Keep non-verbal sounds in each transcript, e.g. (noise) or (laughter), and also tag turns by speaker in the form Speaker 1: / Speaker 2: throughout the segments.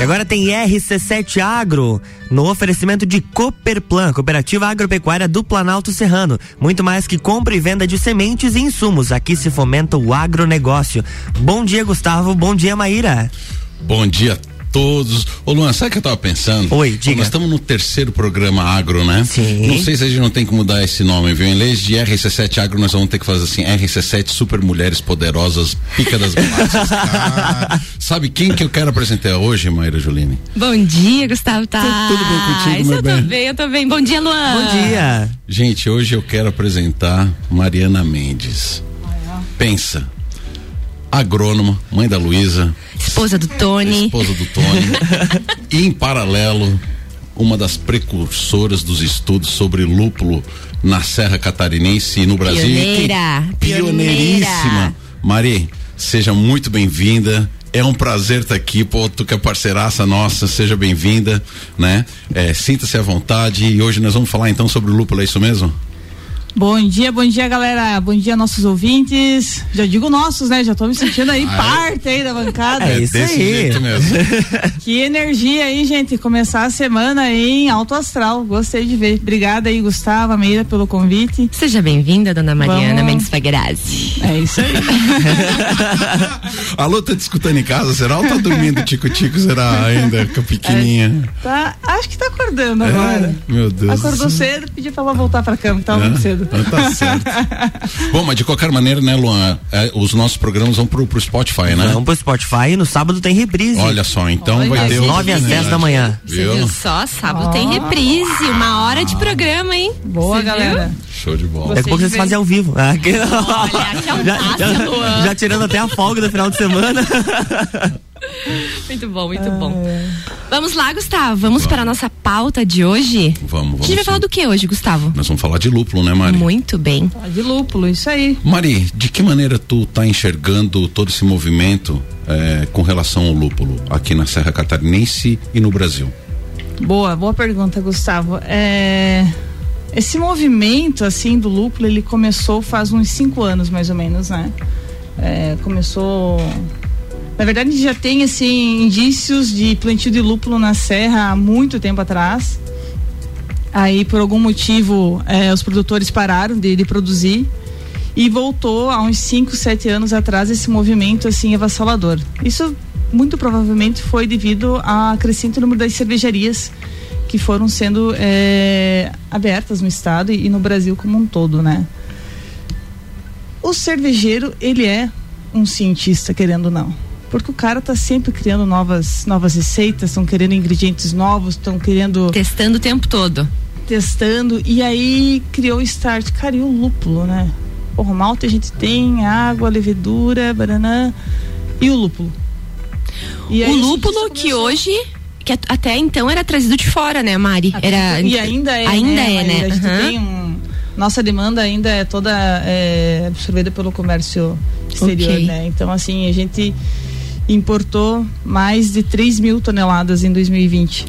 Speaker 1: E agora tem RC7 Agro, no oferecimento de Cooperplan, Cooperativa Agropecuária do Planalto Serrano. Muito mais que compra e venda de sementes e insumos. Aqui se fomenta o agronegócio. Bom dia, Gustavo. Bom dia, Maíra.
Speaker 2: Bom dia todos. Ô Luan, sabe o que eu tava pensando?
Speaker 1: Oi, diga.
Speaker 2: Nós estamos no terceiro programa agro, né?
Speaker 1: Sim.
Speaker 2: Não sei se a gente não tem que mudar esse nome, viu? Em vez de RC7 agro, nós vamos ter que fazer assim, RC7 super mulheres poderosas, pica das galáxias. (laughs) ah, sabe quem que eu quero apresentar hoje, Maíra Juline?
Speaker 3: Bom dia, Gustavo Tá.
Speaker 2: Tudo bem contigo, meu
Speaker 3: eu
Speaker 2: bem?
Speaker 3: tô bem, eu tô bem. Bom dia, Luan.
Speaker 1: Bom dia.
Speaker 2: Gente, hoje eu quero apresentar Mariana Mendes. Pensa. Agrônoma, mãe da Luísa,
Speaker 3: Esposa do Tony.
Speaker 2: esposa do Tony. (laughs) e em paralelo, uma das precursoras dos estudos sobre lúpulo na Serra Catarinense e no Brasil.
Speaker 3: Pioneira,
Speaker 2: Que- Pioneiríssima. Mari, seja muito bem-vinda. É um prazer estar aqui, pô, tu que é parceiraça nossa, seja bem-vinda, né? É, Sinta-se à vontade e hoje nós vamos falar então sobre o lúpulo, é isso mesmo?
Speaker 4: Bom dia, bom dia, galera. Bom dia, nossos ouvintes. Já digo nossos, né? Já tô me sentindo aí
Speaker 2: Ah, é?
Speaker 4: parte aí da bancada.
Speaker 1: É isso
Speaker 2: desse
Speaker 1: aí.
Speaker 2: jeito mesmo. (laughs)
Speaker 4: Que energia aí, gente. Começar a semana aí em alto astral. Gostei de ver. Obrigada aí, Gustavo, Meira, pelo convite.
Speaker 3: Seja bem-vinda, dona Mariana
Speaker 4: Vamos.
Speaker 3: Mendes Fagrazzi.
Speaker 4: É isso aí. (laughs)
Speaker 2: Alô, tá te escutando em casa? Será ou tá dormindo tico-tico? Será ainda com a pequenininha?
Speaker 4: tá, acho que tá acordando agora.
Speaker 2: É, meu Deus.
Speaker 4: Acordou cedo, pedi pra ela voltar pra cama, que tava muito cedo.
Speaker 2: Ah, tá certo. Bom, mas de qualquer maneira, né, Luan? é, os nossos programas vão pro, pro Spotify, né?
Speaker 1: Vamos pro Spotify e no sábado tem reprise.
Speaker 2: Olha só, então
Speaker 4: Olha,
Speaker 2: vai ter
Speaker 4: às
Speaker 2: o-
Speaker 1: nove às dez da manhã.
Speaker 3: Você
Speaker 2: Viu?
Speaker 3: viu só? Sábado tem reprise. Uma hora de programa, hein?
Speaker 4: Boa,
Speaker 3: Você viu?
Speaker 4: galera.
Speaker 2: Show de bola.
Speaker 1: Daqui a pouco vocês fazem ao vivo. Ah,
Speaker 3: Olha, (laughs) que (laughs) audácia,
Speaker 1: já,
Speaker 3: Luan.
Speaker 1: já tirando até a folga do final de semana. (laughs)
Speaker 3: Muito bom, muito bom. Vamos lá, Gustavo. Vamos para a nossa pauta de hoje.
Speaker 2: Vamos, vamos.
Speaker 3: A gente vai falar do que hoje, Gustavo?
Speaker 2: Nós vamos falar de lúpulo, né, Mari?
Speaker 3: Muito bem.
Speaker 4: Tá de lúpulo, isso aí.
Speaker 2: Mari, de que maneira tu tá enxergando todo esse movimento eh, com relação ao lúpulo aqui na Serra Catarinense e no Brasil?
Speaker 4: Boa, boa pergunta, Gustavo. É, Esse movimento, assim, do lúpulo, ele começou faz uns cinco anos, mais ou menos, né? É, começou... Na verdade, já tem, assim, indícios de plantio de lúpulo na serra há muito tempo atrás. Aí, por algum motivo, é, os produtores pararam de, de produzir e voltou há uns 5, 7 anos atrás esse movimento assim avassalador. Isso muito provavelmente foi devido ao crescente número das cervejarias que foram sendo é, abertas no estado e, e no Brasil como um todo, né? O cervejeiro, ele é um cientista, querendo ou não. Porque o cara tá sempre criando novas, novas receitas, estão querendo ingredientes novos, estão querendo
Speaker 3: Testando o tempo todo.
Speaker 4: testando e aí criou o start. Cara, e o lúpulo, né? Porra, o malte a gente tem, água, levedura, banana e o lúpulo. E
Speaker 3: o lúpulo que hoje, que at- até então era trazido de fora, né, Mari? Era,
Speaker 4: E ainda é,
Speaker 3: Ainda
Speaker 4: né?
Speaker 3: é, né?
Speaker 4: A gente tem um, nossa demanda ainda é toda é, absorvida pelo comércio exterior,
Speaker 3: Ok.
Speaker 4: né? Então, assim, a gente importou mais de 3 mil toneladas em 2020,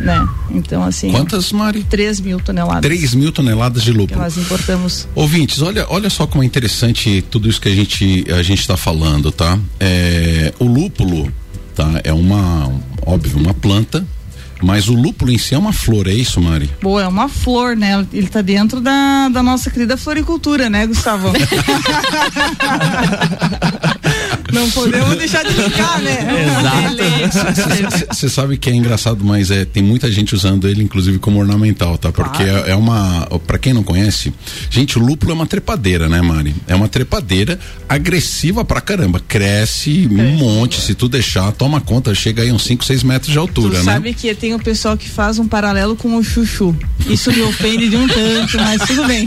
Speaker 4: né? Então, assim...
Speaker 2: Quantas, Mari?
Speaker 4: 3 mil toneladas
Speaker 2: 3 mil toneladas de
Speaker 4: que
Speaker 2: lúpulo.
Speaker 4: nós importamos.
Speaker 2: Ouvintes, olha, olha só como é interessante tudo isso que a gente a gente está falando, tá? É, o lúpulo, tá? É uma, óbvio, uma planta, mas o lúpulo em si é uma flor, é isso, Mari?
Speaker 4: Boa, é uma flor, né? Ele tá dentro da, da nossa querida floricultura, né, Gustavo? (laughs) Não podemos deixar de linkar, né? (laughs)
Speaker 2: Você sabe que é engraçado, mas é, tem muita gente usando ele, inclusive, como ornamental, tá? Porque é, é uma. Pra quem não conhece, gente, o lúpulo é uma trepadeira, né, Mari? É uma trepadeira agressiva pra caramba. Cresce um monte, se tu deixar, toma conta, chega aí uns 5, 6 metros de
Speaker 4: Tu
Speaker 2: altura, né?
Speaker 4: sabe que tem o pessoal que faz um paralelo com o chuchu. Isso me ofende de um tanto, mas tudo bem.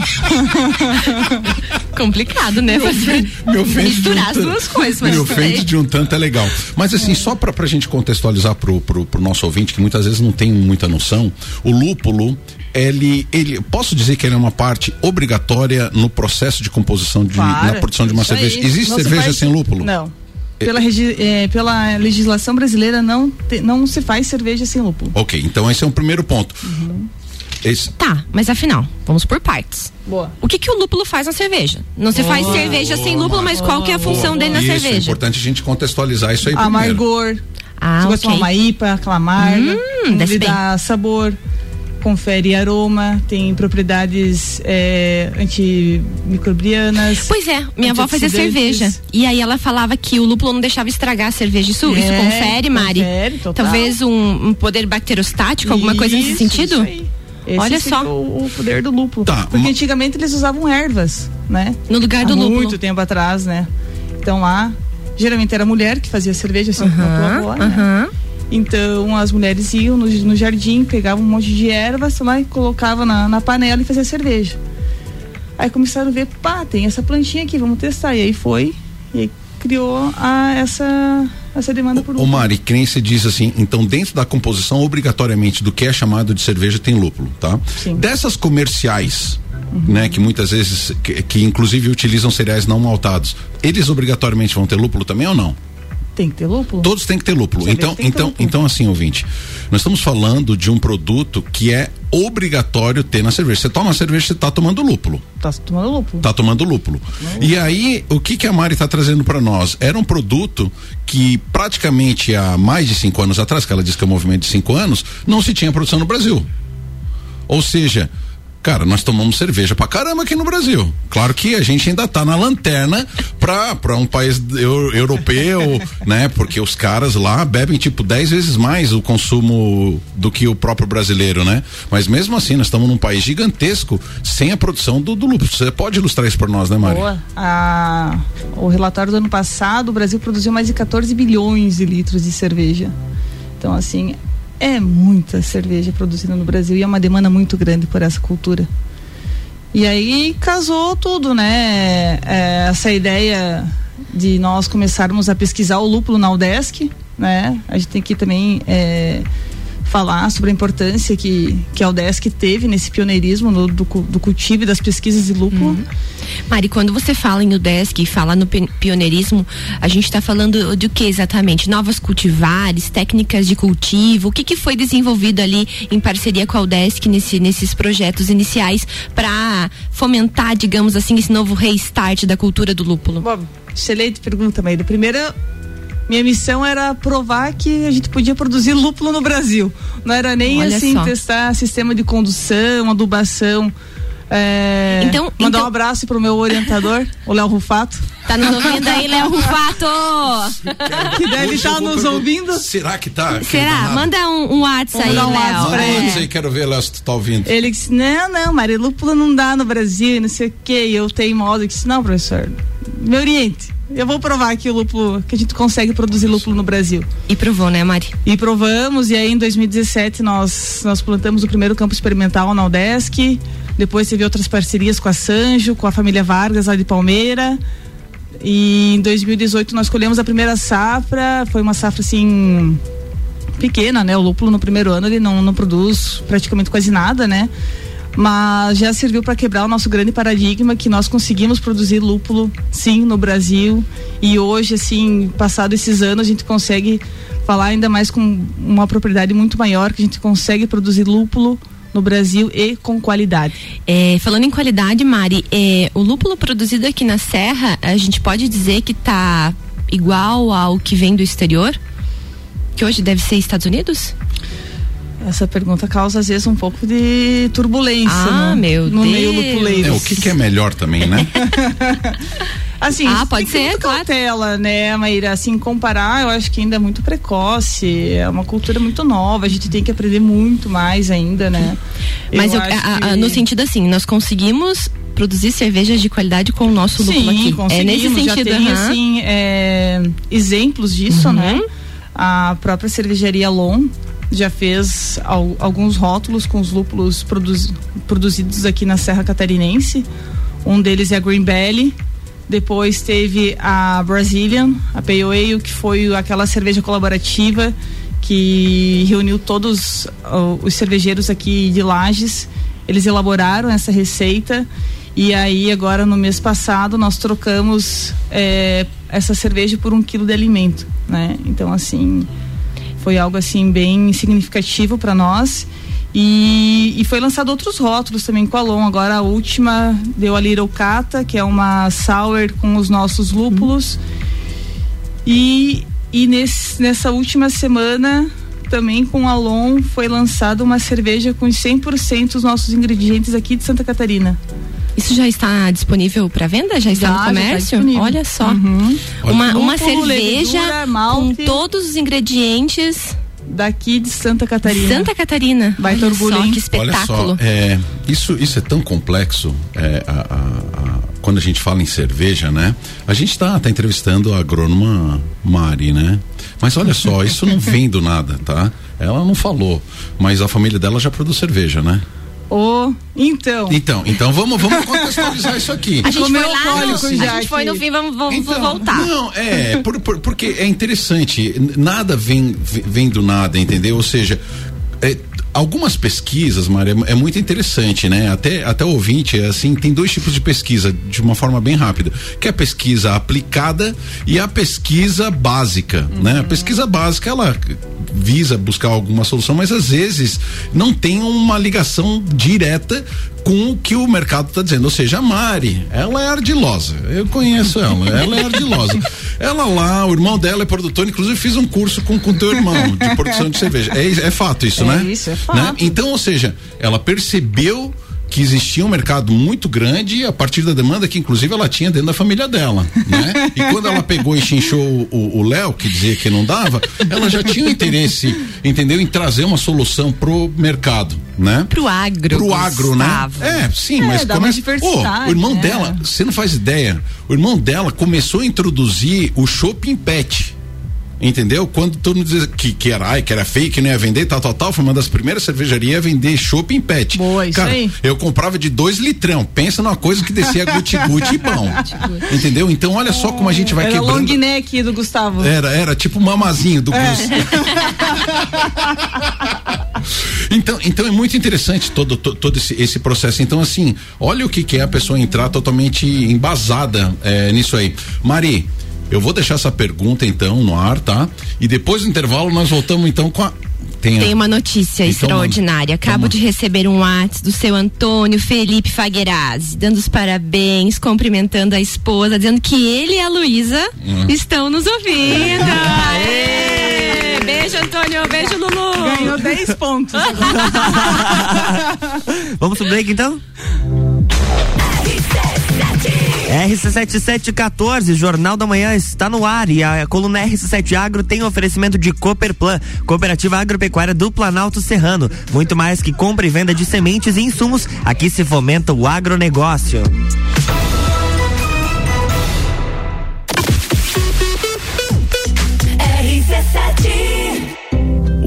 Speaker 3: complicado, né? Você
Speaker 2: me ofende
Speaker 3: misturar as duas coisas, mas
Speaker 2: me
Speaker 3: tudo
Speaker 2: ofende de um tanto é legal. Mas assim, só pra, pra gente contextualizar pro, pro, pro nosso ouvinte, que muitas vezes não tem muita noção, o lúpulo, ele, ele, posso dizer que ele é uma parte obrigatória no processo de composição de,
Speaker 4: Claro,
Speaker 2: na produção de uma
Speaker 4: isso aí.
Speaker 2: cerveja. Existe cerveja
Speaker 4: faz-
Speaker 2: sem lúpulo?
Speaker 4: Não. Pela, regi- eh, pela legislação brasileira não, te- não se faz cerveja sem lúpulo.
Speaker 2: Ok, então esse é um primeiro ponto. Esse,
Speaker 3: Tá, mas afinal, vamos por partes.
Speaker 4: Boa.
Speaker 3: O que que o lúpulo faz na cerveja? Não se faz cerveja sem lúpulo, mas qual que é a função dele na
Speaker 2: isso, é
Speaker 3: cerveja?
Speaker 2: importante a gente contextualizar isso aí primeiro.
Speaker 4: Amargor,
Speaker 3: Ah,
Speaker 4: Você
Speaker 3: ok.
Speaker 4: gosta de uma IPA, aquela amarga,
Speaker 3: Hum,
Speaker 4: ele
Speaker 3: bem.
Speaker 4: dá sabor, confere aroma, tem propriedades é, antimicrobianas.
Speaker 3: Pois é, minha avó fazia cerveja. E aí ela falava que o lúpulo não deixava estragar a cerveja. Isso, isso
Speaker 4: É,
Speaker 3: confere, Mari?
Speaker 4: confere, total.
Speaker 3: Talvez um, um poder bacterostático, alguma coisa nesse
Speaker 4: Isso,
Speaker 3: sentido?
Speaker 4: isso aí. Esse
Speaker 3: Olha só.
Speaker 4: O, o poder do lúpulo.
Speaker 2: Tá,
Speaker 4: Porque
Speaker 2: ma-
Speaker 4: antigamente eles usavam ervas, né?
Speaker 3: No lugar
Speaker 4: Há
Speaker 3: do lúpulo.
Speaker 4: muito tempo atrás, né? Então lá, geralmente era a mulher que fazia cerveja, assim como a tua avó, né? Então as mulheres iam no, no jardim, pegavam um monte de ervas lá e colocavam na, na panela e fazia cerveja. Aí começaram a ver, pá, tem essa plantinha aqui, vamos testar. E aí foi, e aí criou a, essa, essa demanda por lúpulo.
Speaker 2: Mari, que nem você diz assim, então dentro da composição, obrigatoriamente, do que é chamado de cerveja, tem lúpulo, tá?
Speaker 4: Sim.
Speaker 2: Dessas comerciais, né, que muitas vezes, que, que inclusive utilizam cereais não maltados, eles obrigatoriamente vão ter lúpulo também ou não?
Speaker 4: Tem que ter lúpulo?
Speaker 2: Todos têm que ter lúpulo. Então, então,
Speaker 4: lúpulo.
Speaker 2: então assim, ouvinte, nós estamos falando de um produto que é obrigatório ter na cerveja. Você toma cerveja, você está tomando lúpulo.
Speaker 4: Tá tomando lúpulo.
Speaker 2: Tá tomando lúpulo. E aí, o que que a Mari tá trazendo para nós? Era um produto que praticamente há mais de cinco anos atrás, que ela disse que é um movimento de cinco anos, não se tinha produção no Brasil. Ou seja, cara, nós tomamos cerveja pra caramba aqui no Brasil. Claro que a gente ainda tá na lanterna pra, pra um país eu- europeu, (laughs) né? Porque os caras lá bebem tipo 10 vezes mais o consumo do que o próprio brasileiro, né? Mas mesmo assim, nós estamos num país gigantesco sem a produção do, do lúpulo. Você pode ilustrar isso pra nós, né, Mari?
Speaker 4: Boa. A- o relatório do ano passado, o Brasil produziu mais de 14 bilhões de litros de cerveja. Então, assim, é muita cerveja produzida no Brasil e é uma demanda muito grande por essa cultura. E aí casou tudo, né? É, essa ideia de nós começarmos a pesquisar o lúpulo na UDESC, né? A gente tem que também é, falar sobre a importância que, que a UDESC teve nesse pioneirismo no- do, do cultivo e das pesquisas de lúpulo.
Speaker 3: Mari, quando você fala em UDESC e fala no pi- pioneirismo, a gente está falando de o que exatamente? Novas cultivares, técnicas de cultivo, o que, que foi desenvolvido ali em parceria com a UDESC nesse, nesses projetos iniciais para fomentar, digamos assim, esse novo restart da cultura do lúpulo?
Speaker 4: Bob, excelente pergunta, Maíra. Primeiro, minha missão era provar que a gente podia produzir lúpulo no Brasil. Não era nem
Speaker 3: Olha
Speaker 4: assim
Speaker 3: só.
Speaker 4: testar sistema de condução, adubação. É,
Speaker 3: Então-
Speaker 4: mandar
Speaker 3: então-
Speaker 4: um abraço pro meu orientador, o Léo Rufato,
Speaker 3: Tá nos ouvindo aí, Léo Rufato?
Speaker 4: que deve estar
Speaker 2: vou
Speaker 4: nos ouvindo.
Speaker 2: Será que tá?
Speaker 3: Será? Manda um, um WhatsApp aí,
Speaker 4: um WhatsApp
Speaker 3: Léo.
Speaker 2: Manda
Speaker 4: ele.
Speaker 2: antes aí, quero ver, Léo, se tu tá ouvindo.
Speaker 4: Ele disse: Não, não, Mari, lúpulo não dá no Brasil, e não sei o quê. E eu tenho modo. Eu disse: Não, professor, me oriente. Eu vou provar que o lúpulo, que a gente consegue produzir lúpulo no Brasil.
Speaker 3: E provou, né, Mari?
Speaker 4: E provamos, e aí em 2017 nós, nós plantamos o primeiro campo experimental na UDESC. Depois teve outras parcerias com a Sanjo, com a família Vargas lá de Palmeira. E em 2018 nós colhemos a primeira safra. Foi uma safra assim pequena, né? O lúpulo no primeiro ano ele não, não produz praticamente quase nada, né? Mas já serviu para quebrar o nosso grande paradigma que nós conseguimos produzir lúpulo, sim, no Brasil. E hoje, assim, passado esses anos, a gente consegue falar ainda mais com uma propriedade muito maior, que a gente consegue produzir lúpulo no Brasil e com qualidade.
Speaker 3: É, falando em qualidade, Mari, é, o lúpulo produzido aqui na Serra, a gente pode dizer que tá igual ao que vem do exterior? Que hoje deve ser Estados Unidos?
Speaker 4: Essa pergunta causa, às vezes, um pouco de turbulência
Speaker 3: Ah,
Speaker 4: no,
Speaker 3: meu
Speaker 4: no meio
Speaker 3: Deus.
Speaker 4: lupuleiro.
Speaker 2: É, o que, que é melhor também, né? (laughs)
Speaker 4: Assim,
Speaker 3: Ah, pode ser, claro.
Speaker 4: cautela, né, Maíra? Assim, comparar, eu acho que ainda é muito precoce, é uma cultura muito nova, a gente tem que aprender muito mais ainda, né?
Speaker 3: Mas
Speaker 4: Eu
Speaker 3: eu- a- a- no sentido assim, nós conseguimos produzir cervejas de qualidade com o nosso lúpulo
Speaker 4: Sim,
Speaker 3: aqui. É
Speaker 4: conseguimos,
Speaker 3: nesse
Speaker 4: já
Speaker 3: sentido,
Speaker 4: tem,
Speaker 3: aham.
Speaker 4: assim, é, exemplos disso,
Speaker 3: Uhum.
Speaker 4: né? A própria cervejaria Lon já fez al- alguns rótulos com os lúpulos produzi- produzidos aqui na Serra Catarinense. Um deles é a Green Belly. Depois teve a Brazilian, a Pale Ale, que foi aquela cerveja colaborativa que reuniu todos ó, os cervejeiros aqui de Lages. Eles elaboraram essa receita e aí agora no mês passado nós trocamos é, essa cerveja por um quilo de alimento, né? Então assim foi algo assim bem significativo para nós. E, e foi lançado outros rótulos também com a Lon. Agora a última deu a Little Cata, que é uma sour com os nossos lúpulos. E e nesse, nessa última semana também com a Alon foi lançada uma cerveja com 100% dos nossos ingredientes aqui de Santa Catarina.
Speaker 3: Isso já está disponível para venda? Já está já, no tá comércio?
Speaker 4: Tá
Speaker 3: Olha só.
Speaker 4: Uhum.
Speaker 3: Uma, uma cerveja com todos os ingredientes
Speaker 4: daqui de Santa Catarina.
Speaker 3: Santa Catarina.
Speaker 4: Vai ter orgulho, só,
Speaker 3: que espetáculo.
Speaker 2: Olha só, é, isso, isso é tão complexo. É, a, a, a, quando a gente fala em cerveja, né? A gente está tá entrevistando a agrônoma Mari, né? Mas olha só, isso não (laughs) vem do nada, tá? Ela não falou, mas a família dela já produz cerveja, né?
Speaker 4: Oh, então.
Speaker 2: Então, então vamos, vamos contextualizar isso aqui.
Speaker 3: A gente, foi lá no, a gente foi no fim, vamos, vamos então, voltar.
Speaker 2: Não, é, por, por, porque é interessante, nada vem, vem do nada, entendeu? Ou seja, é, algumas pesquisas, Maria, é muito interessante, né? Até, até o ouvinte, assim, tem dois tipos de pesquisa, de uma forma bem rápida, que é a pesquisa aplicada e a pesquisa básica, uhum. né? A pesquisa básica, ela visa buscar alguma solução, mas às vezes não tem uma ligação direta com o que o mercado está dizendo. Ou seja, a Mari, ela é ardilosa. Eu conheço ela, ela é ardilosa. (laughs) ela lá, o irmão dela é produtor, inclusive fiz um curso com o teu irmão de produção de cerveja. É, é fato isso,
Speaker 4: é
Speaker 2: né?
Speaker 4: Isso, é fato. Né?
Speaker 2: Então, ou seja, ela percebeu que existia um mercado muito grande a partir da demanda que inclusive ela tinha dentro da família dela, né? E quando ela pegou e chinchou o Léo, que dizia que não dava, ela já tinha interesse, entendeu, em trazer uma solução pro mercado, né?
Speaker 3: Pro agro.
Speaker 2: Pro agro, né? É, sim,
Speaker 4: é,
Speaker 2: mas
Speaker 4: começa,
Speaker 2: oh, o irmão
Speaker 4: né?
Speaker 2: dela, você não faz ideia, o irmão dela começou a introduzir o shopping pet Entendeu? Quando todo mundo dizia que, que era ai, que era fake, que não ia vender, tal, tal, tal, foi uma das primeiras cervejarias a vender chopp em pet.
Speaker 4: Boa, isso
Speaker 2: Cara,
Speaker 4: aí.
Speaker 2: eu comprava de dois litrão. Pensa numa coisa que descia guti-guti (laughs) e pão. Entendeu? Então olha só como a gente vai
Speaker 4: era
Speaker 2: quebrando.
Speaker 4: Era long neck do Gustavo.
Speaker 2: Era, era tipo mamazinho do é. então, então é muito interessante todo, todo, todo esse, esse, processo. Então, assim, olha o que, que é a pessoa entrar totalmente embasada é, nisso aí. Mari, eu vou deixar essa pergunta então no ar, tá? E depois do intervalo nós voltamos então com a
Speaker 3: tem, Tem, uma notícia então, extraordinária. Acabo então, de receber um WhatsApp do seu Antônio Felipe Faguerazzi, dando os parabéns, cumprimentando a esposa, dizendo que ele e a Luísa hum. estão nos ouvindo. Aê! Beijo, Antônio. Beijo, Lulu.
Speaker 4: Ganhou 10 pontos. (laughs)
Speaker 1: Vamos pro break então? RC7714, Jornal da Manhã está no ar e a coluna RC7 Agro tem oferecimento de Cooperplan, Cooperativa Agropecuária do Planalto Serrano. Muito mais que compra e venda de sementes e insumos, aqui se fomenta o agronegócio.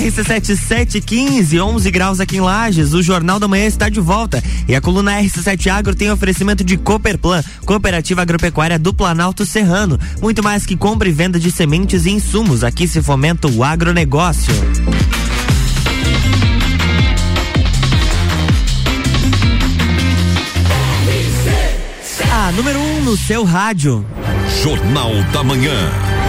Speaker 1: RC7715, 11 graus aqui em Lages. O Jornal da Manhã está de volta. E a coluna RC7 Agro tem oferecimento de Cooperplan, Cooperativa Agropecuária do Planalto Serrano. Muito mais que compra e venda de sementes e insumos. Aqui se fomenta o agronegócio. A número 1 um no seu rádio.
Speaker 5: Jornal da Manhã.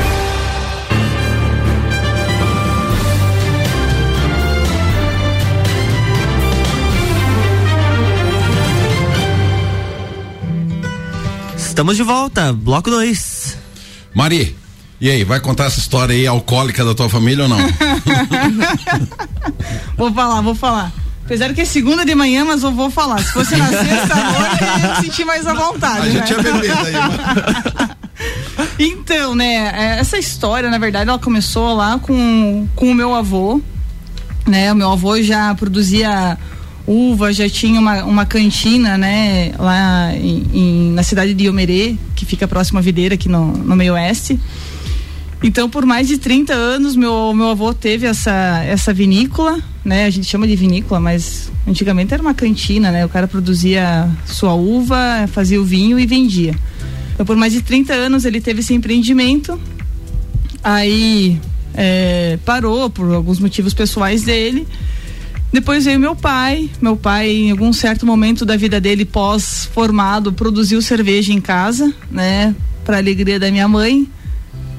Speaker 1: Estamos de volta, bloco 2.
Speaker 2: Mari, e aí, vai contar essa história aí alcoólica da tua família ou não? (laughs)
Speaker 4: vou falar, vou falar. Apesar que é segunda de manhã, mas eu vou falar. Se fosse na sexta noite, eu ia sentir mais à vontade. A
Speaker 2: né? gente ia beber aí, (laughs)
Speaker 4: Então, né, é, essa história, na verdade, ela começou lá com, com o meu avô. Né, o meu avô já produzia uva, já tinha uma, uma cantina, né, lá em, em, na cidade de Iomerê, que fica próximo à videira aqui no, no meio oeste. Então, por mais de 30 anos, meu, meu avô teve essa, essa vinícola, né? A gente chama de vinícola, mas antigamente era uma cantina, né? O cara produzia sua uva, fazia o vinho e vendia. Então, por mais de 30 anos ele teve esse empreendimento. Aí é, parou por alguns motivos pessoais dele. Depois veio meu pai. Meu pai, em algum certo momento da vida dele, pós-formado, produziu cerveja em casa, né? Para alegria da minha mãe.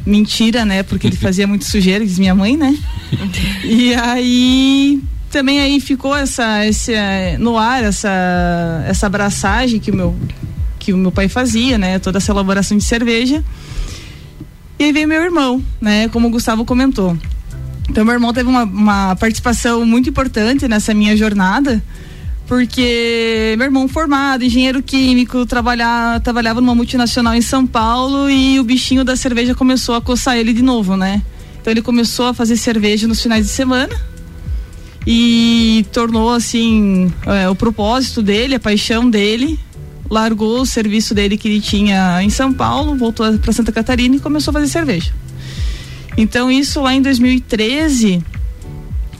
Speaker 4: Mentira, né? Porque ele (laughs) fazia muito sujeira, diz minha mãe, né? (laughs) E aí também aí ficou essa, esse, no ar essa, essa abraçagem que o meu que o meu pai fazia, né? Toda essa elaboração de cerveja. E aí veio meu irmão, né? Como o Gustavo comentou. Então, meu irmão teve uma, uma participação muito importante nessa minha jornada, porque meu irmão formado, engenheiro químico, trabalhar, trabalhava numa multinacional em São Paulo e o bichinho da cerveja começou a coçar ele de novo, né? Então ele começou a fazer cerveja nos finais de semana e tornou assim é, o propósito dele, a paixão dele. Largou o serviço dele que ele tinha em São Paulo, voltou para Santa Catarina e começou a fazer cerveja. Então, isso lá em 2013,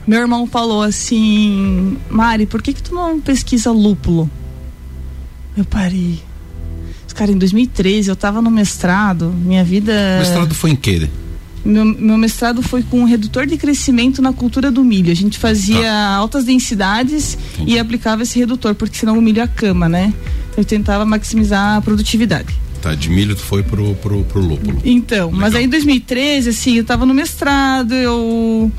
Speaker 4: meu irmão falou assim: Mari, por que, que tu não pesquisa lúpulo? Eu parei. Cara, em 2013 eu estava no mestrado, minha vida.
Speaker 2: O mestrado foi em quê?
Speaker 4: Meu, meu, mestrado foi com um redutor de crescimento na cultura do milho. A gente fazia tá. altas densidades Entendi. e aplicava esse redutor, porque senão o milho acama, né? Eu tentava maximizar a produtividade.
Speaker 2: Tá, de milho tu foi pro, pro, pro lúpulo.
Speaker 4: Então, Legal. mas aí em 2013, assim, eu tava no mestrado, eu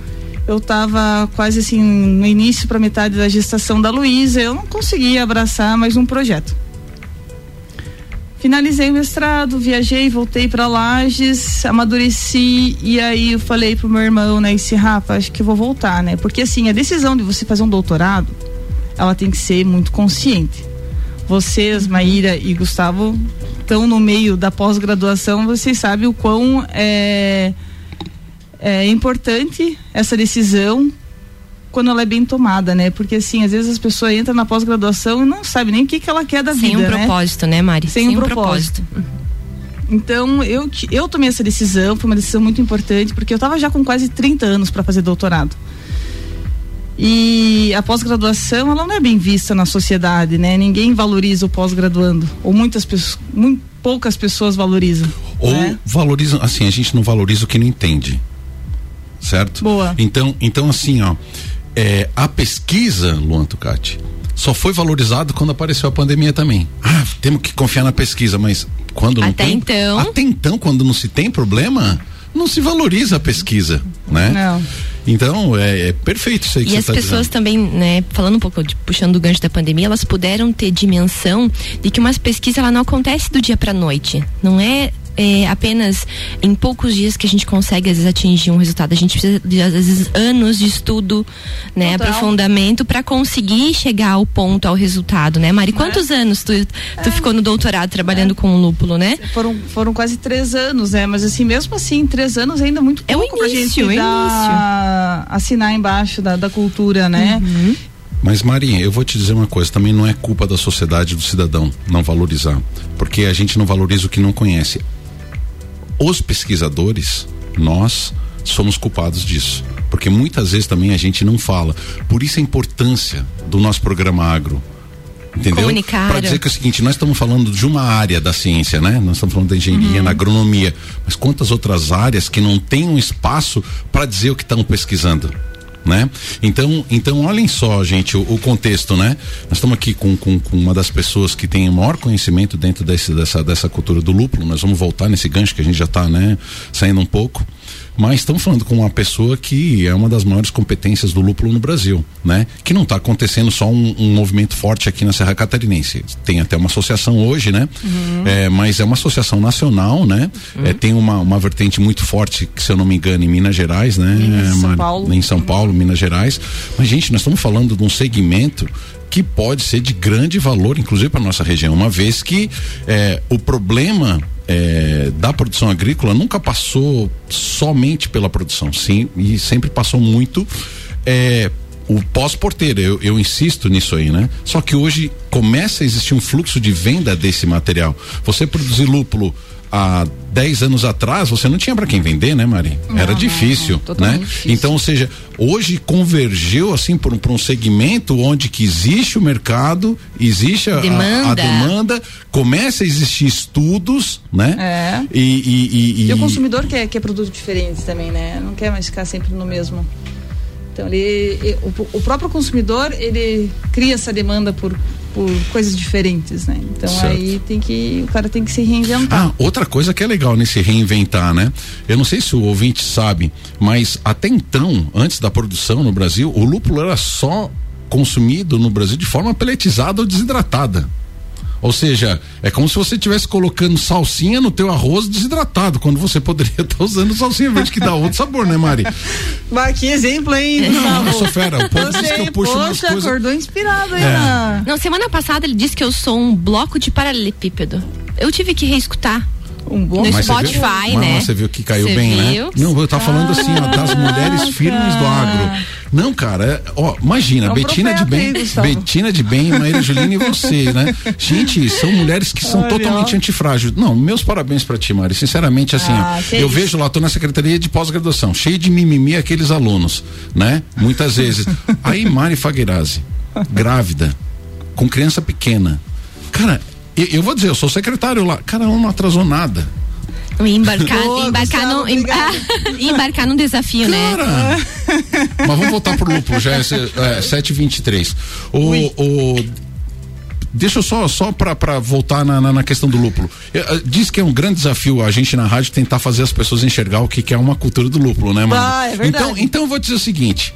Speaker 4: eu tava quase assim no início para metade da gestação da Luísa, eu não conseguia abraçar mais um projeto. Finalizei o mestrado, viajei, voltei para Lages, amadureci e aí eu falei pro meu irmão, né, esse Rafa, acho que eu vou voltar, né? Porque assim, a decisão de você fazer um doutorado, ela tem que ser muito consciente. Vocês, Maíra e Gustavo, estão no meio da pós-graduação, vocês sabem o quão é, é importante essa decisão quando ela é bem tomada, né? Porque assim, às vezes as pessoas entram na pós-graduação e não sabem nem o que, que ela quer da
Speaker 3: Sem
Speaker 4: vida.
Speaker 3: Sem um
Speaker 4: né?
Speaker 3: propósito, né, Mari?
Speaker 4: Sem, Sem um, propósito. propósito. Então, eu, eu tomei essa decisão, foi uma decisão muito importante, porque eu estava já com quase 30 anos para fazer doutorado. E a pós-graduação, ela não é bem vista na sociedade, né? Ninguém valoriza o pós-graduando. Ou muitas pessoas, muito poucas pessoas valorizam.
Speaker 2: Ou
Speaker 4: né?
Speaker 2: valorizam, assim, a gente não valoriza o que não entende. Certo?
Speaker 4: Boa.
Speaker 2: Então, então assim, ó, é, a pesquisa, Luan Tucati, só foi valorizado quando apareceu a pandemia também. Ah, temos que confiar na pesquisa, mas quando não
Speaker 3: até
Speaker 2: tem.
Speaker 3: Então...
Speaker 2: Até então, quando não se tem problema, não se valoriza a pesquisa, né?
Speaker 4: Não.
Speaker 2: Então, é, é perfeito isso aí que
Speaker 3: e
Speaker 2: você
Speaker 3: as
Speaker 2: tá
Speaker 3: pessoas
Speaker 2: dizendo.
Speaker 3: também, né, falando um pouco, de, puxando o gancho da pandemia, elas puderam ter dimensão de que uma pesquisa ela não acontece do dia para noite. Não é é, apenas em poucos dias que a gente consegue às vezes atingir um resultado. A gente precisa de às vezes anos de estudo, né,
Speaker 4: Total.
Speaker 3: aprofundamento para conseguir chegar ao ponto, ao resultado, né, Mari? Quantos anos tu, tu ficou no doutorado trabalhando com o lúpulo, né?
Speaker 4: Foram, foram quase três anos, né? Mas assim, mesmo assim, três anos ainda muito
Speaker 3: É o
Speaker 4: pouco pra
Speaker 3: início,
Speaker 4: gente
Speaker 3: é
Speaker 4: dar- assinar embaixo da, da cultura, né?
Speaker 2: Mas Marinha, eu vou te dizer uma coisa, também não é culpa da sociedade do cidadão não valorizar, porque a gente não valoriza o que não conhece. Os pesquisadores, nós somos culpados disso, porque muitas vezes também a gente não fala. Por isso a importância do nosso programa agro. Entendeu? Para dizer que é o seguinte, nós estamos falando de uma área da ciência, né? Nós estamos falando da engenharia, na agronomia, mas quantas outras áreas que não têm um espaço para dizer o que estão pesquisando? Né? Então, então olhem só, gente, o, o contexto, né? Nós estamos aqui com, com, com uma das pessoas que tem o maior conhecimento dentro desse, dessa, dessa cultura do lúpulo. Nós vamos voltar nesse gancho que a gente já está, né? Saindo um pouco. Mas estamos falando com uma pessoa que é uma das maiores competências do lúpulo no Brasil, né? Que não está acontecendo só um, um movimento forte aqui na Serra Catarinense. Tem até uma associação hoje, né? É, mas é uma associação nacional, né? É, tem uma, uma vertente muito forte, que se eu não me engano, em Minas Gerais, né?
Speaker 4: Em São? Paulo.
Speaker 2: Em São Paulo, Minas Gerais. Mas, gente, nós estamos falando de um segmento que pode ser de grande valor, inclusive para nossa região, uma vez que é, o problema é, da produção agrícola nunca passou somente pela produção, sim, e sempre passou muito é, o pós-porteiro. Eu, eu insisto nisso aí, né? Só que hoje começa a existir um fluxo de venda desse material. Você produzir lúpulo há 10 anos atrás você não tinha para quem vender, né, Mari? Não, Era difícil, não, não, né? Difícil. Então, ou seja, hoje convergeu assim por, por, um segmento onde que existe o mercado, existe a demanda, a, a demanda começa a existir estudos, né?
Speaker 4: É.
Speaker 2: E, e,
Speaker 4: e, e, o consumidor quer, quer produtos diferentes também, né? Não quer mais ficar sempre no mesmo. Então ele, o, o próprio consumidor ele cria essa demanda por por coisas diferentes, né? Então certo. aí tem que o cara tem que se reinventar.
Speaker 2: Ah, outra coisa que é legal nesse reinventar, né? Eu não sei se o ouvinte sabe, mas até então, antes da produção no Brasil, o lúpulo era só consumido no Brasil de forma peletizada ou desidratada. Ou seja, é como se você estivesse colocando salsinha no teu arroz desidratado, quando você poderia (laughs) estar usando salsinha verde, que dá outro sabor, né, Mari?
Speaker 4: Mas que exemplo, hein? (laughs)
Speaker 2: Não, eu sou fera. O povo diz que eu puxo poxa, umas coisas...
Speaker 4: acordou inspirado aí é. na...
Speaker 3: Não, semana passada ele disse que eu sou um bloco de paralelepípedo. Eu tive que reescutar um bom no Spotify,
Speaker 2: viu,
Speaker 3: né?
Speaker 2: Você viu que caiu bem, né? viu? né? Não, eu tava falando assim, ó, das mulheres firmes do agro. Não, cara, ó, imagina, é um Betina de bem, Betina de bem, Maíra Juliana e você, né? Gente, são mulheres que são Olha, totalmente ó. antifrágil. Não, meus parabéns para ti, Mari. Sinceramente, assim, ah, ó, eu isso? vejo lá, tô na secretaria de pós-graduação, cheio de mimimi aqueles alunos, né? Muitas vezes. Aí, Mari Fagueirazzi, grávida, com criança pequena. Cara, eu, eu vou dizer, eu sou secretário lá. Cara, ela não atrasou nada.
Speaker 3: Embarcar, oh, embarcar, no, (laughs) embarcar num desafio, né? Cara,
Speaker 2: né? Mas vamos voltar pro lupo, já é, é 7h23. O, o, deixa eu só, só para voltar na, na, na, questão do lúpulo. Eh, diz que é um grande desafio a gente na rádio tentar fazer as pessoas enxergar o que, que é uma cultura do lúpulo, né, mano?
Speaker 4: Ah, é
Speaker 2: então, então eu vou dizer o seguinte: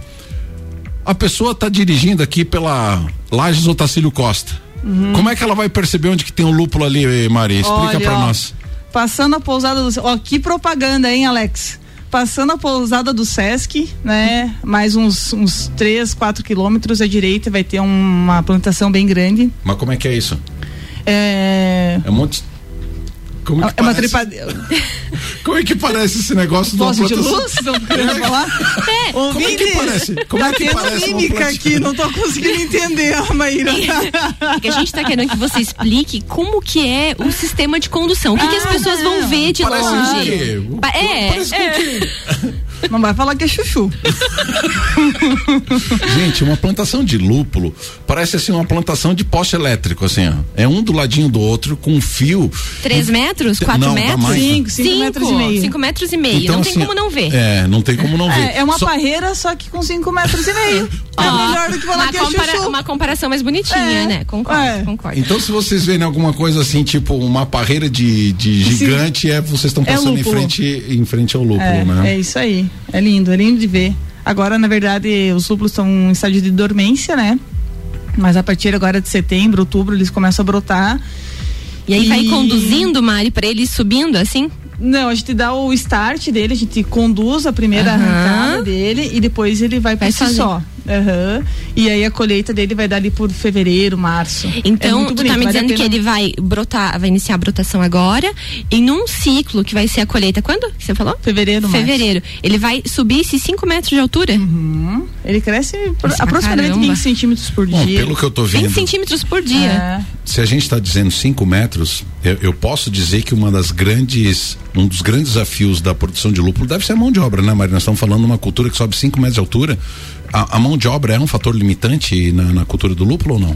Speaker 2: a pessoa tá dirigindo aqui pela Lages Otacílio Costa Uhum. Como é que ela vai perceber onde que tem o lúpulo ali, Maria? Explica para nós.
Speaker 4: Passando a pousada do. Ó, que propaganda, hein, Alex? Passando a pousada do Sesc, né? Mais uns, uns 3, 4 quilômetros à direita vai ter uma plantação bem grande.
Speaker 2: Mas como é que é isso?
Speaker 4: É.
Speaker 2: É um monte como é,
Speaker 4: é uma trepadeira. (laughs)
Speaker 2: Como é que parece esse negócio
Speaker 4: do de luz? Não querendo falar?
Speaker 2: É. Como é que parece? Como
Speaker 4: tá
Speaker 2: é que parece
Speaker 4: mímica aqui, não tô conseguindo entender a Maíra.
Speaker 3: É que a gente tá querendo que você explique como que é o sistema de condução. O que, ah, que as ah, pessoas vão ver de
Speaker 2: parece
Speaker 3: longe?
Speaker 2: É, parece
Speaker 4: é. Não vai falar que é chuchu.
Speaker 2: Gente, uma plantação de lúpulo parece assim uma plantação de poste elétrico, assim, ó. É um do ladinho do outro com um fio.
Speaker 3: Três metros? Quatro
Speaker 2: não,
Speaker 3: metros?
Speaker 2: Mais,
Speaker 4: cinco, cinco, cinco, metros e meio.
Speaker 3: Cinco metros e meio. Então, não tem assim, como não ver.
Speaker 2: É, não tem como não
Speaker 4: é,
Speaker 2: ver.
Speaker 4: É uma só... parreira, só que com cinco metros e meio. (laughs) É oh, melhor do que falar que é compara chuchu.
Speaker 3: Uma comparação mais bonitinha, é, né? Concordo, é. concordo.
Speaker 2: Então, se vocês verem alguma coisa assim, tipo uma parreira de, de gigante, Sim. é vocês estão é passando em frente em frente ao lúpulo,
Speaker 4: é,
Speaker 2: né?
Speaker 4: É isso aí. É lindo, é lindo de ver. Agora, na verdade, os lúpulos estão em estágio de dormência, né? Mas a partir agora de setembro, outubro, eles começam a brotar.
Speaker 3: E aí e... vai conduzindo, Mari, para eles subindo assim?
Speaker 4: Não, a gente dá o start dele, a gente conduz a primeira uhum. arrancada dele e depois ele vai, vai por si só. Uhum. E aí a colheita dele vai dar ali por fevereiro, março.
Speaker 3: Então, é tu bonito, tá me dizendo que ele vai brotar, vai iniciar a brotação agora, e num ciclo que vai ser a colheita quando? Você falou?
Speaker 4: Fevereiro,
Speaker 3: Fevereiro.
Speaker 4: Março.
Speaker 3: Ele vai subir esses 5 metros de altura?
Speaker 4: Uhum. Ele cresce aproximadamente caramba. 20 centímetros por
Speaker 2: Bom,
Speaker 4: dia.
Speaker 2: Pelo que eu tô vendo.
Speaker 3: 20 centímetros por dia. É.
Speaker 2: Se a gente está dizendo 5 metros, eu, eu, posso dizer que uma das grandes, um dos grandes desafios da produção de lúpulo deve ser a mão de obra, né, Maria? Nós estamos falando de uma cultura que sobe 5 metros de altura a, a, mão de obra é um fator limitante na, na cultura do lúpulo ou não?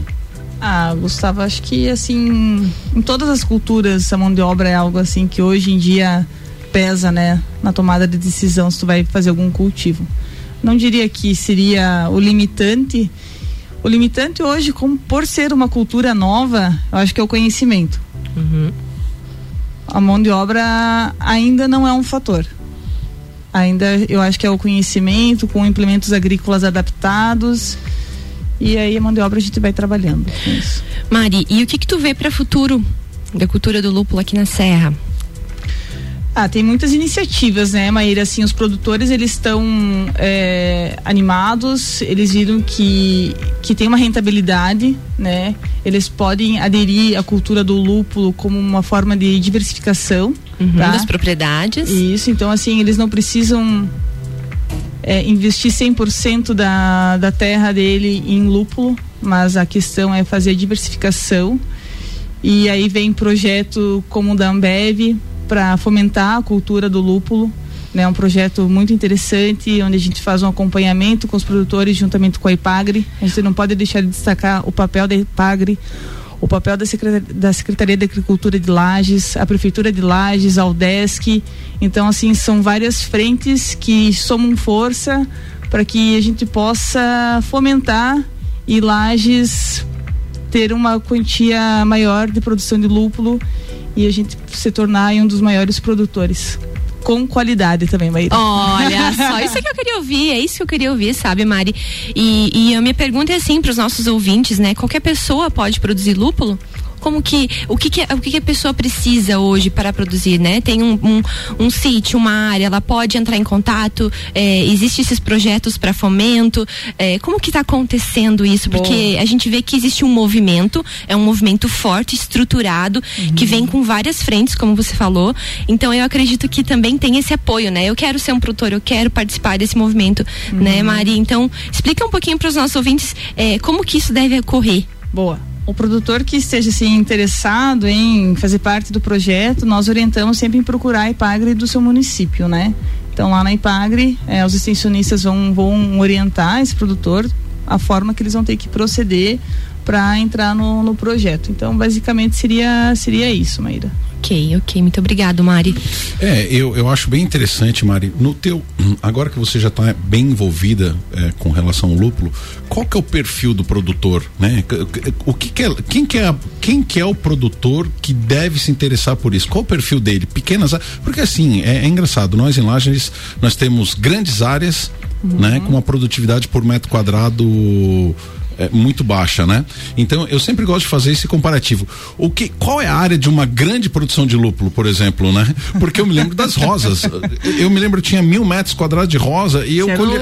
Speaker 4: Ah, Gustavo, acho que assim, em todas as culturas a mão de obra é algo assim que hoje em dia pesa, né, na tomada de decisão se tu vai fazer algum cultivo. Não diria que seria o limitante. O limitante hoje, como por ser uma cultura nova, eu acho que é o conhecimento. Uhum. A mão de obra ainda não é um fator ainda eu acho que é o conhecimento com implementos agrícolas adaptados e aí a mão de obra a gente vai trabalhando com isso.
Speaker 3: Mari, e o que que tu vê para futuro da cultura do lúpulo aqui na Serra?
Speaker 4: Ah, tem muitas iniciativas, né, Maíra? Assim, os produtores eles estão é, animados, eles viram que, que tem uma rentabilidade, né? Eles podem aderir à cultura do lúpulo como uma forma de diversificação
Speaker 3: uhum, tá? das propriedades.
Speaker 4: Isso, então assim, eles não precisam é, investir 100% da, da terra dele em lúpulo, mas a questão é fazer a diversificação. E aí vem projeto como o da Ambev, para fomentar a cultura do lúpulo. É né, um projeto muito interessante, onde a gente faz um acompanhamento com os produtores juntamente com a IPAGRE. A gente não pode deixar de destacar o papel da IPAGRE, o papel da Secretaria, da Secretaria de Agricultura de Lages, a Prefeitura de Lages, a UDESC. Então, assim, são várias frentes que somam força para que a gente possa fomentar e Lages ter uma quantia maior de produção de lúpulo e a gente se tornar um dos maiores produtores com qualidade também, Maíra.
Speaker 3: Olha (laughs) só, isso é que eu queria ouvir, é isso que eu queria ouvir, sabe, Mari? E, e a minha pergunta é assim para os nossos ouvintes, né? Qualquer pessoa pode produzir lúpulo? Como que o que, que o que, que a pessoa precisa hoje para produzir, né? Tem um, um, um sítio, uma área, ela pode entrar em contato. É, Existem esses projetos para fomento. É, como que está acontecendo isso? Porque a gente vê que existe um movimento, é um movimento forte, estruturado, uhum. que vem com várias frentes, como você falou. Então eu acredito que também tem esse apoio, né? Eu quero ser um produtor, eu quero participar desse movimento, né, uhum. né, Mari? Então explica um pouquinho para os nossos ouvintes é, como que isso deve ocorrer.
Speaker 4: Boa o produtor que esteja assim, interessado em fazer parte do projeto, nós orientamos sempre em procurar a IPAGRE do seu município, né? Então lá na IPAGRE, eh, os extensionistas vão, vão orientar esse produtor a forma que eles vão ter que proceder para entrar no, no projeto. Então, basicamente seria seria isso, Maíra.
Speaker 3: Ok, ok. Muito obrigado, Mari.
Speaker 2: É, eu, eu acho bem interessante, Mari. No teu, agora que você já está bem envolvida é, com relação ao lúpulo, qual que é o perfil do produtor, né? O que, que é, quem que é, quem que é o produtor que deve se interessar por isso? Qual o perfil dele? Pequenas, porque assim é, é engraçado. Nós em Lages nós temos grandes áreas, uhum. né, com uma produtividade por metro quadrado é, muito baixa, né? Então eu sempre gosto de fazer esse comparativo. O que, qual é a área de uma grande produção de lúpulo, por exemplo, né? Porque eu me lembro das rosas. Eu me lembro tinha mil metros quadrados de rosa e eu
Speaker 4: colhi...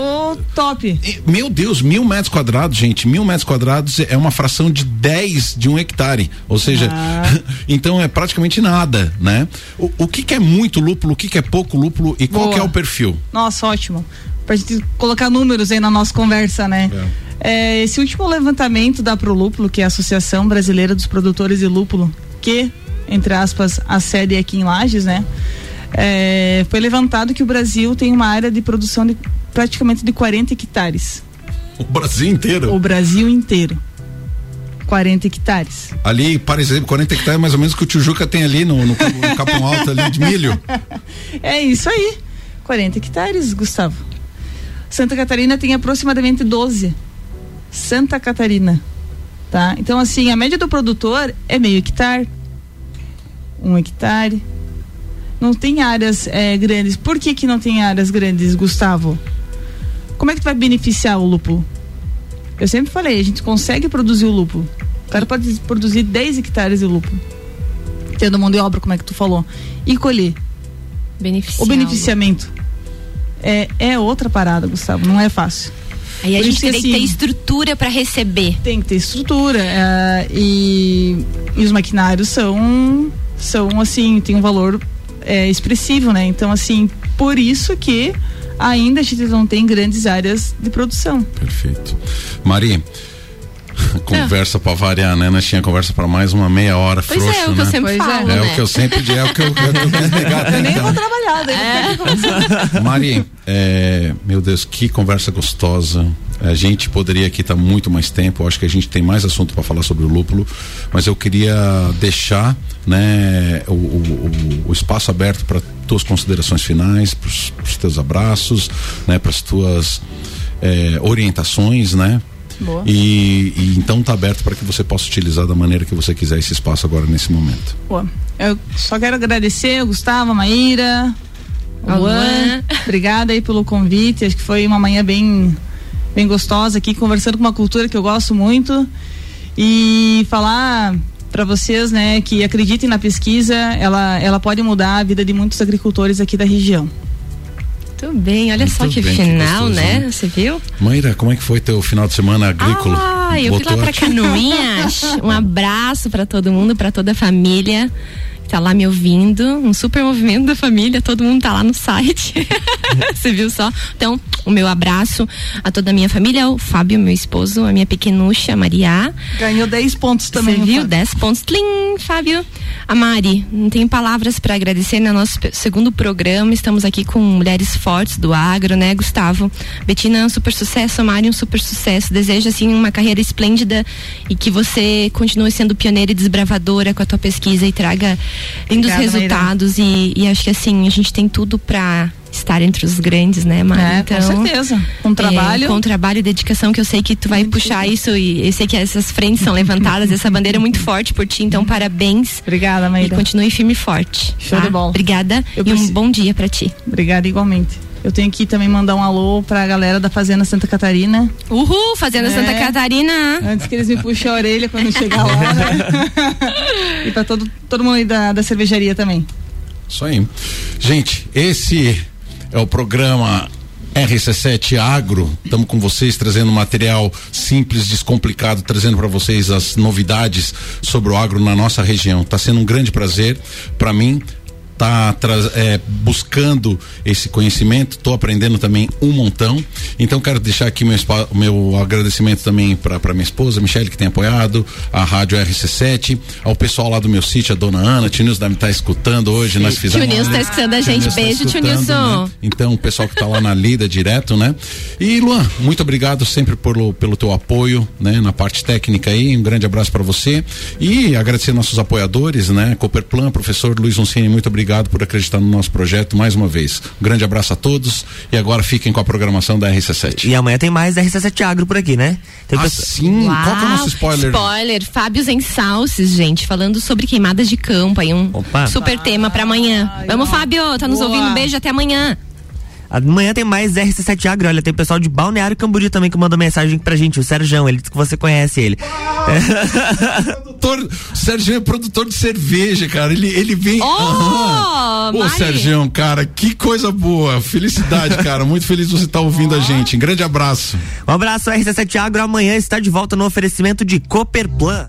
Speaker 4: top.
Speaker 2: Meu Deus, mil metros quadrados, gente, mil metros quadrados é uma fração de 10 de um hectare, ou seja, ah. (laughs) então é praticamente nada, né? O, o que, que, é muito lúpulo, o que, que é pouco lúpulo e qual é o perfil?
Speaker 4: Nossa, ótimo. Pra gente colocar números aí na nossa conversa, né? É. É, esse último levantamento da Prolúpulo, que é a Associação Brasileira dos Produtores de Lúpulo, que, entre aspas, a sede é aqui em Lages, né? É, foi levantado que o Brasil tem uma área de produção de praticamente de 40 hectares.
Speaker 2: O Brasil inteiro?
Speaker 4: O Brasil inteiro. 40 hectares.
Speaker 2: Ali, exemplo, 40 hectares é mais ou menos que o Tijuca tem ali no, no, no Capão Alto ali de milho. (laughs)
Speaker 4: É isso aí. 40 hectares, Gustavo. Santa Catarina tem aproximadamente 12. Santa Catarina. Tá? Então, assim, a média do produtor é meio hectare, um hectare. Não tem áreas é, grandes. Por que, que não tem áreas grandes, Gustavo? Como é que vai beneficiar o lúpulo? Eu sempre falei, a gente consegue produzir o lúpulo. O cara pode produzir 10 hectares de lúpulo. Tendo mão de obra, como é que tu falou. E colher.
Speaker 3: Beneficiar
Speaker 4: o beneficiamento. É, é outra parada, Gustavo. Não é fácil.
Speaker 3: Aí a Por gente tem assim, que ter estrutura para receber.
Speaker 4: Tem que ter estrutura. Uh, e, e, os maquinários são, são assim, tem um valor é, expressivo, né? Então, assim, por isso que ainda a gente não tem grandes áreas de produção.
Speaker 2: Perfeito. Mari, (laughs) conversa para variar, né? Nós tinha conversa para mais uma meia hora
Speaker 3: pois
Speaker 2: frouxo,
Speaker 3: é, é o que
Speaker 2: né?
Speaker 3: eu sempre
Speaker 2: pois
Speaker 3: falo,
Speaker 2: é.
Speaker 3: né?
Speaker 2: é o que eu sempre é o que eu, é o que eu quis negar.
Speaker 4: Eu nem vou trabalhar, é.
Speaker 2: Mari, é, meu Deus, que conversa gostosa. A gente poderia aqui estar tá muito mais tempo. Acho que a gente tem mais assunto para falar sobre o lúpulo, mas eu queria deixar, né, o, o, o espaço aberto para tuas considerações finais, para os teus abraços, né, para as tuas é, orientações, né,
Speaker 4: Boa.
Speaker 2: E, e então está aberto para que você possa utilizar da maneira que você quiser esse espaço agora nesse momento.
Speaker 4: Boa. Eu só quero agradecer, Gustavo, Maíra, Luan. Obrigada aí pelo convite. Acho que foi uma manhã bem, bem gostosa aqui, conversando com uma cultura que eu gosto muito. E falar para vocês, né, que acreditem na pesquisa, ela, ela pode mudar a vida de muitos agricultores aqui da região.
Speaker 3: Muito bem, olha Muito só que bem, final, que né? Você viu?
Speaker 2: Maíra, como é que foi teu final de semana agrícola?
Speaker 3: Ah, eu Botou fui lá pra Canoinhas. (laughs) um abraço para todo mundo, para toda a família tá lá me ouvindo, um super movimento da família, todo mundo tá lá no site. (laughs) Você viu só? Então, o meu abraço a toda a minha família, o Fábio, meu esposo, a minha pequenucha, a Maria.
Speaker 4: Ganhou 10 pontos também.
Speaker 3: Você viu? 10 pontos. Tlim, Fábio. A Mari, não tenho palavras para agradecer no nosso segundo programa. Estamos aqui com mulheres fortes do agro, né, Gustavo? Betina um super sucesso, Mari um super sucesso. Desejo assim uma carreira esplêndida e que você continue sendo pioneira e desbravadora com a tua pesquisa e traga lindos Obrigada, resultados e, e, acho que assim, a gente tem tudo para estar entre os grandes, né, Mari?
Speaker 4: É, então, com certeza. Com trabalho. É,
Speaker 3: com trabalho e dedicação, que eu sei que tu vai puxar isso e eu sei que essas frentes são levantadas, essa bandeira é muito (laughs) forte por ti, então parabéns.
Speaker 4: Obrigada, Maíra.
Speaker 3: E continue firme e forte.
Speaker 4: Show tá? de bola.
Speaker 3: Obrigada eu e preciso... um bom dia para ti.
Speaker 4: Obrigada igualmente. Eu tenho que também mandar um alô pra galera da Fazenda Santa Catarina.
Speaker 3: Uhul, Fazenda é, Santa Catarina.
Speaker 4: Antes que eles me puxem a orelha quando chegar lá, né? (laughs) e pra todo, todo mundo aí da, da cervejaria também.
Speaker 2: Isso aí. Gente, esse é o programa RC7 Agro. Estamos com vocês trazendo material simples, descomplicado, trazendo para vocês as novidades sobre o agro na nossa região. Está sendo um grande prazer para mim tá é, buscando esse conhecimento, estou aprendendo também um montão. Então quero deixar aqui meu, meu agradecimento também para minha esposa, Michele, que tem apoiado, a Rádio RC7, ao pessoal lá do meu sítio, a dona Ana, Tio Nilson deve estar tá escutando hoje, nós fizemos.
Speaker 3: Tio Nilson está escutando a gente, tá beijo, Tio Nilson.
Speaker 2: Né? Então, o pessoal que está lá na lida direto, né? E Luan, muito obrigado sempre por, pelo teu apoio, né? Na parte técnica aí, um grande abraço para você e agradecer nossos apoiadores, né? Cooperplan, professor Luiz Uncini, muito obrigado obrigado por acreditar no nosso projeto mais uma vez. Um grande abraço a todos e agora fiquem com a programação da RC7.
Speaker 1: E amanhã tem mais RC7 Agro por aqui, né?
Speaker 2: Tem ah, sim. Uau. Qual que é o nosso spoiler?
Speaker 3: Spoiler, Fábio Zensalces, gente, falando sobre queimadas de campo aí, um Opa. super tema para amanhã. Vamos, Fábio, tá nos Boa. ouvindo? Beijo, até amanhã.
Speaker 1: Amanhã tem mais RC7 Agro. Olha, tem o pessoal de Balneário Camboriú também que mandou mensagem pra gente. O Sérgio, ele disse que você conhece ele. (laughs)
Speaker 2: produtor, o Sérgio é produtor de cerveja, cara. Ele, ele vem.
Speaker 3: Oh,
Speaker 2: Ô, Sérgio, cara, que coisa boa. Felicidade, (laughs) cara. Muito feliz de você estar tá ouvindo oh. a gente. Um grande abraço.
Speaker 1: Um abraço, RC7 Agro. Amanhã está de volta no oferecimento de Cooperplan.